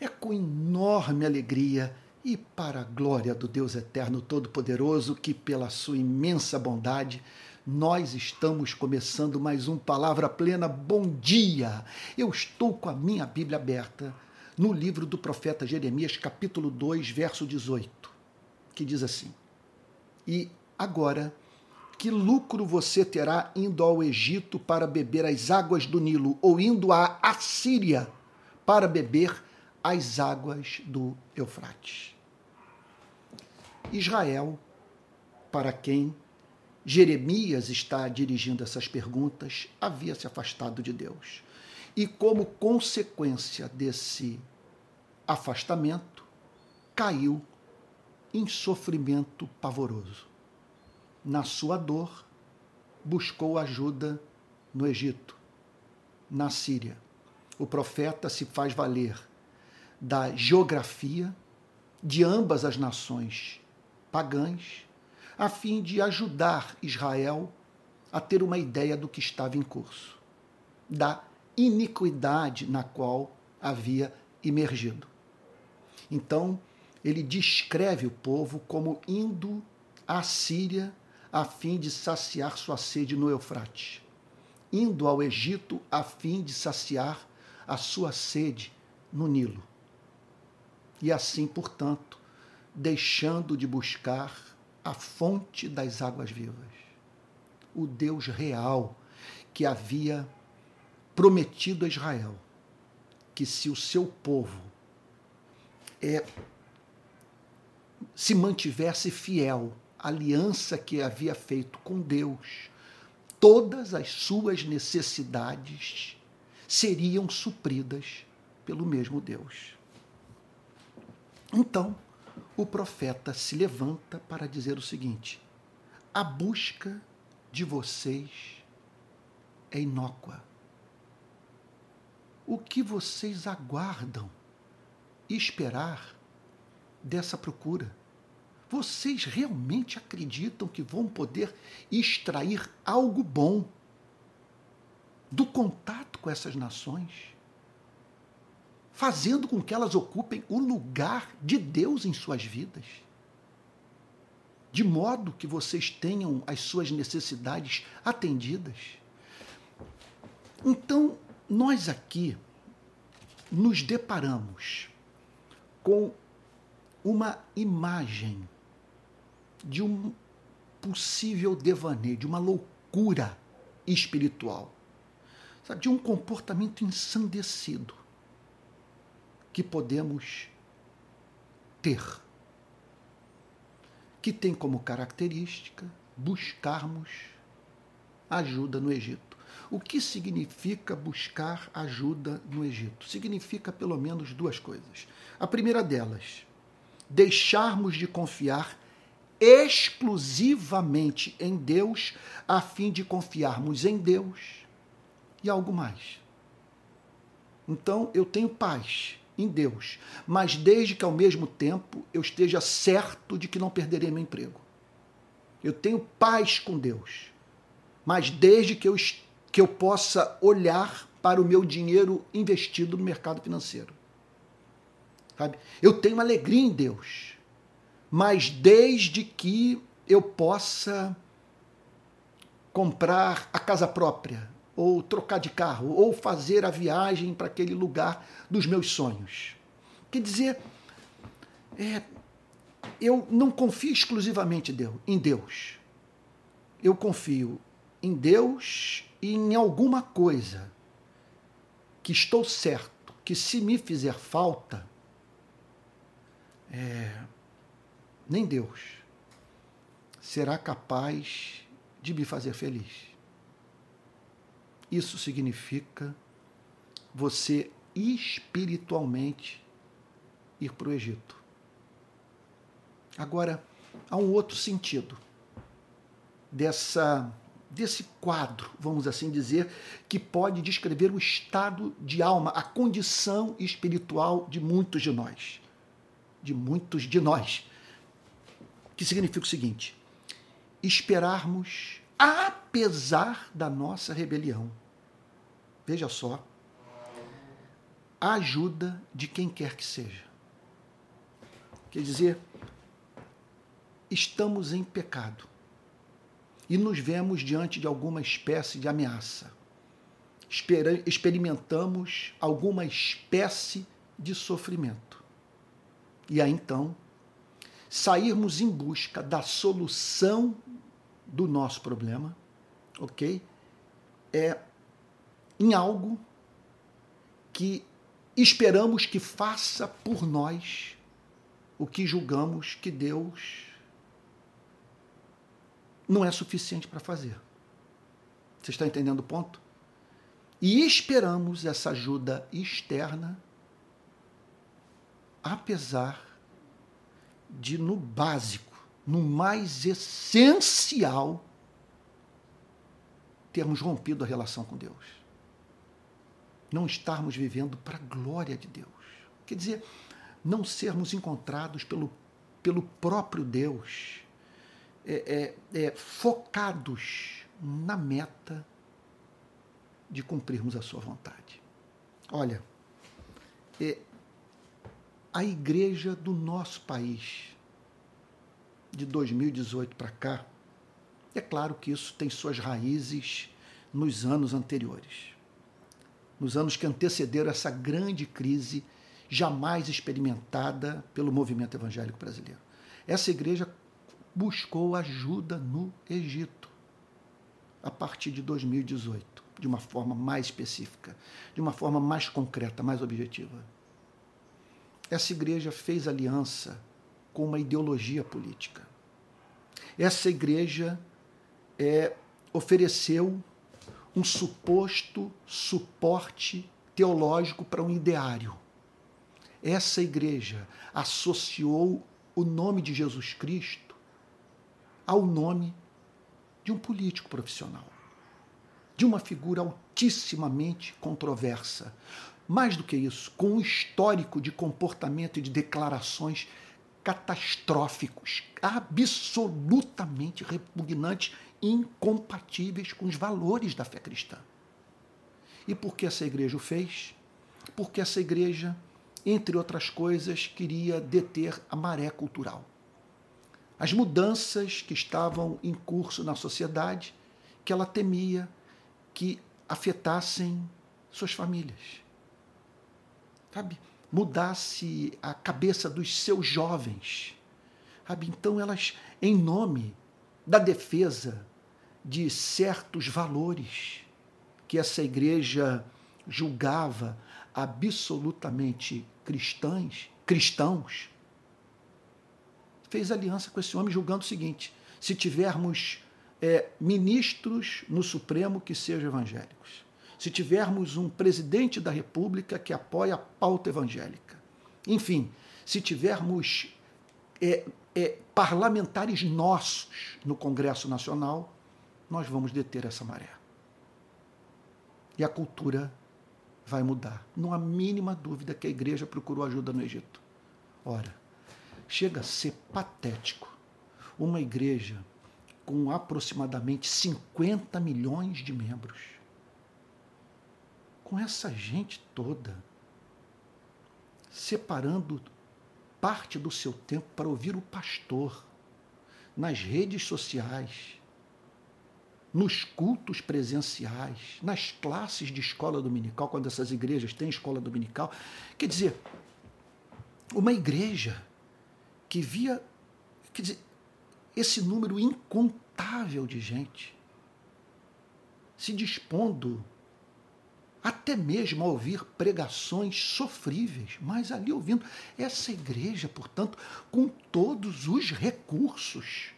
é com enorme alegria e para a glória do Deus Eterno Todo-Poderoso que, pela sua imensa bondade, nós estamos começando mais um Palavra Plena. Bom dia! Eu estou com a minha Bíblia aberta no livro do profeta Jeremias, capítulo 2, verso 18, que diz assim: E agora, que lucro você terá indo ao Egito para beber as águas do Nilo, ou indo à Assíria para beber as águas do Eufrates? Israel, para quem Jeremias está dirigindo essas perguntas, havia se afastado de Deus. E como consequência desse afastamento, caiu em sofrimento pavoroso. Na sua dor, buscou ajuda no Egito, na Síria. O profeta se faz valer da geografia de ambas as nações pagãs, a fim de ajudar Israel a ter uma ideia do que estava em curso, da iniquidade na qual havia imergido. Então, ele descreve o povo como indo à Síria a fim de saciar sua sede no Eufrates, indo ao Egito a fim de saciar a sua sede no Nilo. E assim, portanto, deixando de buscar a fonte das águas vivas, o Deus real que havia prometido a Israel que se o seu povo é, se mantivesse fiel à aliança que havia feito com Deus, todas as suas necessidades seriam supridas pelo mesmo Deus. Então, o profeta se levanta para dizer o seguinte: a busca de vocês é inócua o que vocês aguardam esperar dessa procura? Vocês realmente acreditam que vão poder extrair algo bom do contato com essas nações? Fazendo com que elas ocupem o lugar de Deus em suas vidas? De modo que vocês tenham as suas necessidades atendidas? Então, nós aqui nos deparamos com uma imagem de um possível devaneio, de uma loucura espiritual, sabe, de um comportamento ensandecido que podemos ter, que tem como característica buscarmos ajuda no Egito. O que significa buscar ajuda no Egito? Significa pelo menos duas coisas. A primeira delas, deixarmos de confiar exclusivamente em Deus, a fim de confiarmos em Deus e algo mais. Então, eu tenho paz em Deus, mas desde que ao mesmo tempo eu esteja certo de que não perderei meu emprego. Eu tenho paz com Deus, mas desde que eu que eu possa olhar para o meu dinheiro investido no mercado financeiro. Sabe? Eu tenho alegria em Deus, mas desde que eu possa comprar a casa própria, ou trocar de carro, ou fazer a viagem para aquele lugar dos meus sonhos. Quer dizer, é, eu não confio exclusivamente em Deus. Eu confio em Deus e em alguma coisa que estou certo que se me fizer falta, é, nem Deus será capaz de me fazer feliz. Isso significa você espiritualmente ir para o Egito. Agora, há um outro sentido dessa desse quadro, vamos assim dizer, que pode descrever o estado de alma, a condição espiritual de muitos de nós. De muitos de nós. Que significa o seguinte: esperarmos apesar da nossa rebelião. Veja só. a ajuda de quem quer que seja. Quer dizer, estamos em pecado e nos vemos diante de alguma espécie de ameaça. Experimentamos alguma espécie de sofrimento. E aí então, sairmos em busca da solução do nosso problema, ok? É em algo que esperamos que faça por nós o que julgamos que Deus não é suficiente para fazer. Você está entendendo o ponto? E esperamos essa ajuda externa, apesar de, no básico, no mais essencial, termos rompido a relação com Deus. Não estarmos vivendo para a glória de Deus. Quer dizer, não sermos encontrados pelo, pelo próprio Deus é, é, é, focados na meta de cumprirmos a sua vontade. Olha, é, a igreja do nosso país, de 2018 para cá, é claro que isso tem suas raízes nos anos anteriores, nos anos que antecederam essa grande crise jamais experimentada pelo movimento evangélico brasileiro. Essa igreja buscou ajuda no Egito a partir de 2018, de uma forma mais específica, de uma forma mais concreta, mais objetiva. Essa igreja fez aliança com uma ideologia política. Essa igreja é, ofereceu um suposto suporte teológico para um ideário. Essa igreja associou o nome de Jesus Cristo ao nome de um político profissional, de uma figura altissimamente controversa. Mais do que isso, com um histórico de comportamento e de declarações catastróficos, absolutamente repugnantes, incompatíveis com os valores da fé cristã. E por que essa igreja o fez? Porque essa igreja, entre outras coisas, queria deter a maré cultural as mudanças que estavam em curso na sociedade, que ela temia que afetassem suas famílias. Sabe? Mudasse a cabeça dos seus jovens. Sabe? Então elas, em nome da defesa de certos valores que essa igreja julgava absolutamente cristãs, cristãos, fez aliança com esse homem, julgando o seguinte: se tivermos é, ministros no Supremo que sejam evangélicos, se tivermos um presidente da República que apoia a pauta evangélica, enfim, se tivermos é, é, parlamentares nossos no Congresso Nacional, nós vamos deter essa maré. E a cultura vai mudar. Não há mínima dúvida que a igreja procurou ajuda no Egito. Ora, chega a ser patético. Uma igreja com aproximadamente 50 milhões de membros. Com essa gente toda, separando parte do seu tempo para ouvir o pastor nas redes sociais, nos cultos presenciais, nas classes de escola dominical, quando essas igrejas têm escola dominical. Quer dizer, uma igreja que via quer dizer, esse número incontável de gente se dispondo até mesmo a ouvir pregações sofríveis, mas ali ouvindo essa igreja, portanto, com todos os recursos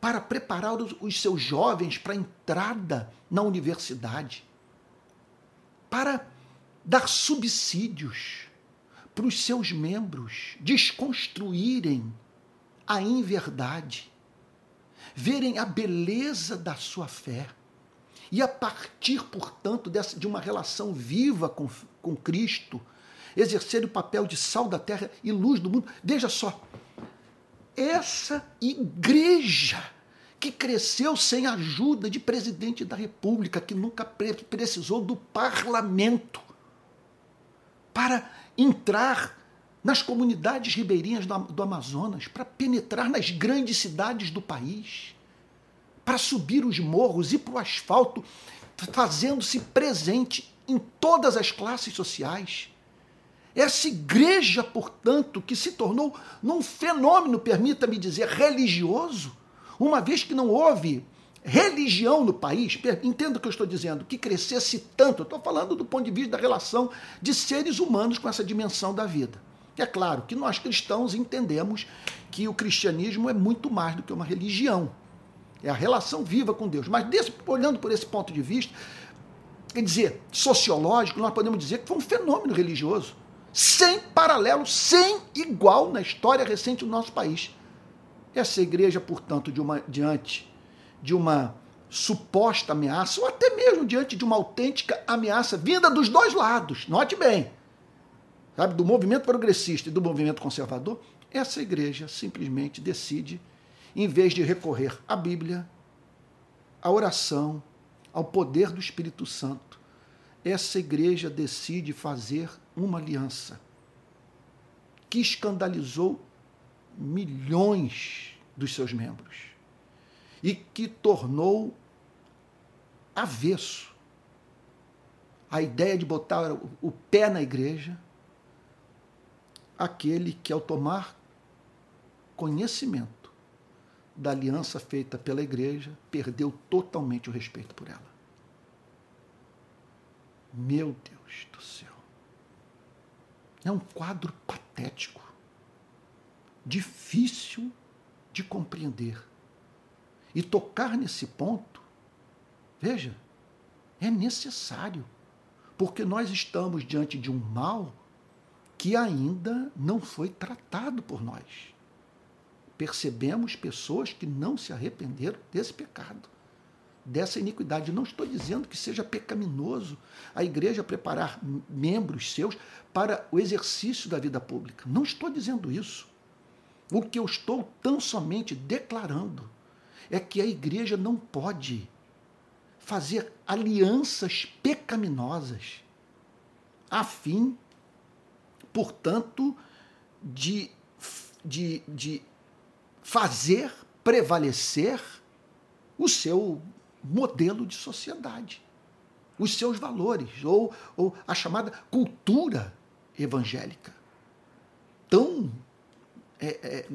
para preparar os seus jovens para a entrada na universidade, para dar subsídios para os seus membros desconstruírem a inverdade, verem a beleza da sua fé e a partir, portanto, dessa, de uma relação viva com, com Cristo, exercer o papel de sal da terra e luz do mundo. Veja só, essa igreja que cresceu sem ajuda de presidente da República, que nunca precisou do parlamento para entrar nas comunidades ribeirinhas do, Amazonas, para penetrar nas grandes cidades do país, para subir os morros, ir para o asfalto, fazendo-se presente em todas as classes sociais. Essa igreja, portanto, que se tornou num fenômeno, permita-me dizer, religioso, uma vez que não houve religião no país, entenda o que eu estou dizendo, que crescesse tanto, eu estou falando do ponto de vista da relação de seres humanos com essa dimensão da vida. É claro que nós cristãos entendemos que o cristianismo é muito mais do que uma religião. É a relação viva com Deus. Mas desse, olhando por esse ponto de vista, quer dizer, sociológico, nós podemos dizer que foi um fenômeno religioso sem paralelo, sem igual na história recente do nosso país. Essa igreja, portanto, de uma, diante de uma suposta ameaça, ou até mesmo diante de uma autêntica ameaça vinda dos dois lados, note bem, sabe, do movimento progressista e do movimento conservador, essa igreja simplesmente decide, em vez de recorrer à Bíblia, à oração, ao poder do Espírito Santo, essa igreja decide fazer uma aliança que escandalizou milhões dos seus membros e que tornou avesso a ideia de botar o pé na igreja aquele que, ao tomar conhecimento da aliança feita pela igreja, perdeu totalmente o respeito por ela. Meu Deus do céu. É um quadro patético, difícil de compreender. E tocar nesse ponto, veja, é necessário, porque nós estamos diante de um mal que ainda não foi tratado por nós. Percebemos pessoas que não se arrependeram desse pecado dessa iniquidade. Não estou dizendo que seja pecaminoso a igreja preparar membros seus para o exercício da vida pública. Não estou dizendo isso. O que eu estou tão somente declarando é que a igreja não pode fazer alianças pecaminosas a fim, portanto, de, de, de fazer prevalecer o seu modelo de sociedade, os seus valores, ou, ou a chamada cultura evangélica, tão, é, é,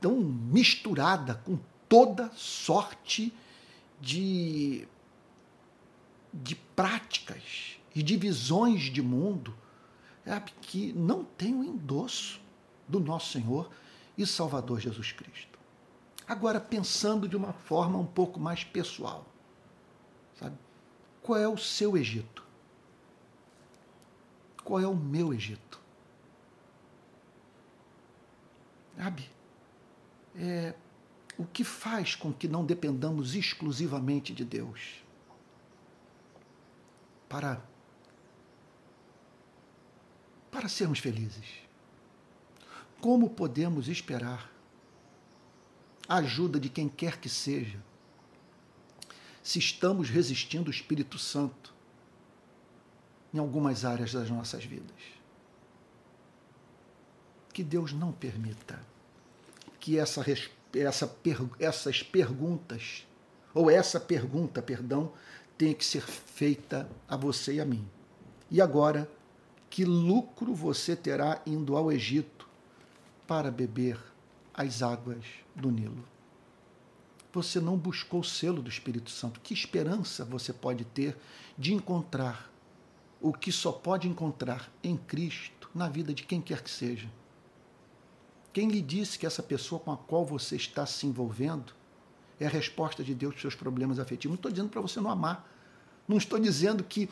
tão misturada com toda sorte de, de práticas e de visões de mundo que não tem o endosso do nosso Senhor e Salvador Jesus Cristo. Agora, pensando de uma forma um pouco mais pessoal. Sabe? Qual é o seu Egito? Qual é o meu Egito? Sabe? É, o que faz com que não dependamos exclusivamente de Deus para para sermos felizes? Como podemos esperar a ajuda de quem quer que seja se estamos resistindo o Espírito Santo em algumas áreas das nossas vidas. Que Deus não permita que essa, essa, essas perguntas, ou essa pergunta, perdão, tenha que ser feita a você e a mim. E agora, que lucro você terá indo ao Egito para beber as águas do Nilo? Você não buscou o selo do Espírito Santo. Que esperança você pode ter de encontrar o que só pode encontrar em Cristo na vida de quem quer que seja? Quem lhe disse que essa pessoa com a qual você está se envolvendo é a resposta de Deus para os seus problemas afetivos? Não estou dizendo para você não amar. Não estou dizendo que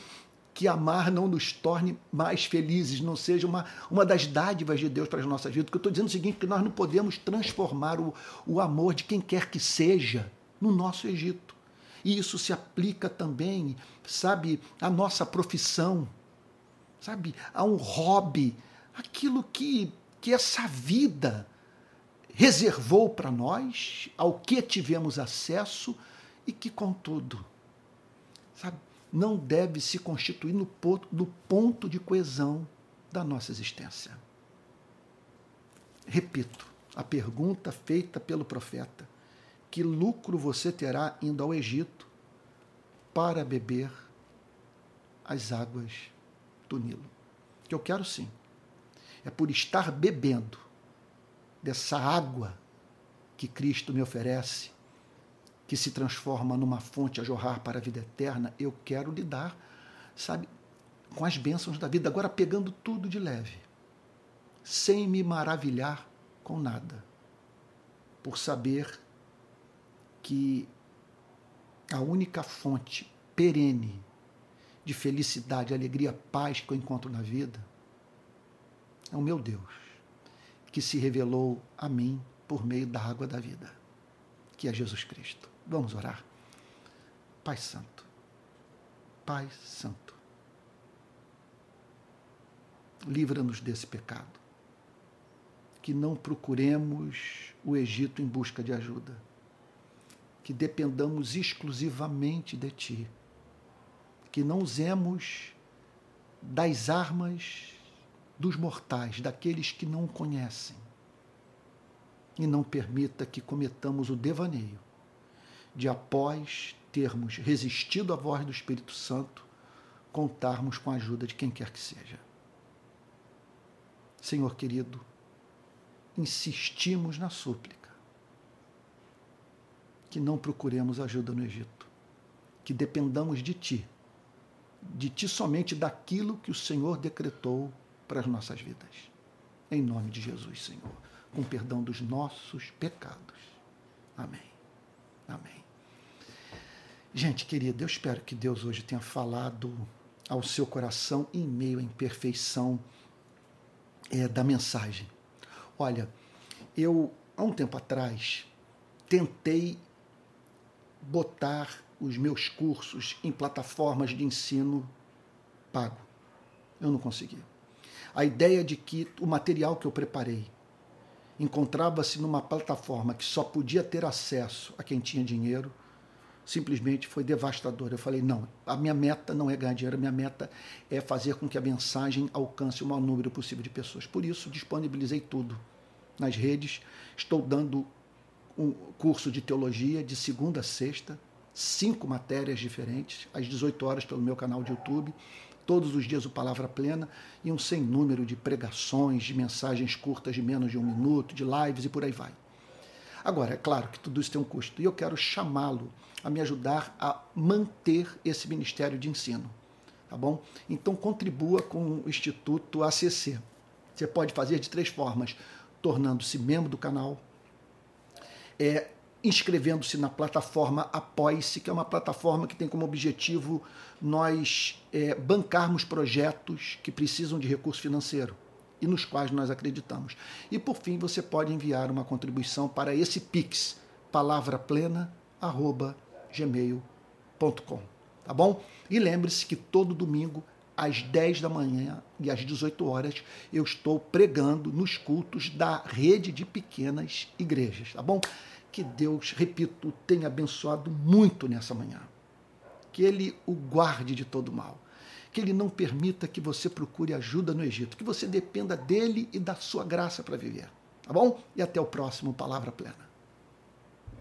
que amar não nos torne mais felizes, não seja uma, uma das dádivas de Deus para as nossas vidas. Porque eu estou dizendo o seguinte, que nós não podemos transformar o, o amor de quem quer que seja no nosso Egito. E isso se aplica também, sabe, à nossa profissão, sabe, a um hobby, aquilo que, que essa vida reservou para nós, ao que tivemos acesso e que, contudo, sabe, não deve se constituir no ponto, no ponto de coesão da nossa existência. Repito, a pergunta feita pelo profeta: que lucro você terá indo ao Egito para beber as águas do Nilo? Que eu quero sim. É por estar bebendo dessa água que Cristo me oferece, que se transforma numa fonte a jorrar para a vida eterna, eu quero lidar, sabe, com as bênçãos da vida, agora pegando tudo de leve, sem me maravilhar com nada, por saber que a única fonte perene de felicidade, alegria, paz que eu encontro na vida é o meu Deus, que se revelou a mim por meio da água da vida, que é Jesus Cristo. Vamos orar. Pai Santo, Pai Santo, livra-nos desse pecado. Que não procuremos o Egito em busca de ajuda. Que dependamos exclusivamente de Ti. Que não usemos das armas dos mortais, daqueles que não o conhecem. E não permita que cometamos o devaneio de, após termos resistido à voz do Espírito Santo, contarmos com a ajuda de quem quer que seja. Senhor querido, insistimos na súplica que não procuremos ajuda no Egito, que dependamos de Ti, de Ti somente daquilo que o Senhor decretou para as nossas vidas. Em nome de Jesus, Senhor, com perdão dos nossos pecados. Amém. Amém. Gente querida, eu espero que Deus hoje tenha falado ao seu coração em meio à imperfeição é, da mensagem. Olha, eu, há um tempo atrás, tentei botar os meus cursos em plataformas de ensino pago. Eu não consegui. A ideia de que o material que eu preparei encontrava-se numa plataforma que só podia ter acesso a quem tinha dinheiro simplesmente foi devastador. Eu falei: não, a minha meta não é ganhar dinheiro, a minha meta é fazer com que a mensagem alcance o maior número possível de pessoas. Por isso, disponibilizei tudo nas redes. Estou dando um curso de teologia de segunda a sexta, cinco matérias diferentes, às 18 horas pelo meu canal de YouTube. Todos os dias o Palavra Plena e um sem número de pregações, de mensagens curtas de menos de um minuto, de lives e por aí vai. Agora, é claro que tudo isso tem um custo e eu quero chamá-lo a me ajudar a manter esse ministério de ensino, tá bom? Então contribua com o Instituto ACC. Você pode fazer de três formas: tornando-se membro do canal, é, inscrevendo-se na plataforma Apoie-se, que é uma plataforma que tem como objetivo nós é, bancarmos projetos que precisam de recurso financeiro e nos quais nós acreditamos. E por fim, você pode enviar uma contribuição para esse Pix, palavraplena@gmail.com, tá bom? E lembre-se que todo domingo às 10 da manhã e às 18 horas eu estou pregando nos cultos da rede de pequenas igrejas, tá bom? Que Deus, repito, tenha abençoado muito nessa manhã. Que ele o guarde de todo mal que ele não permita que você procure ajuda no Egito, que você dependa dele e da sua graça para viver. Tá bom? E até o próximo Palavra Plena.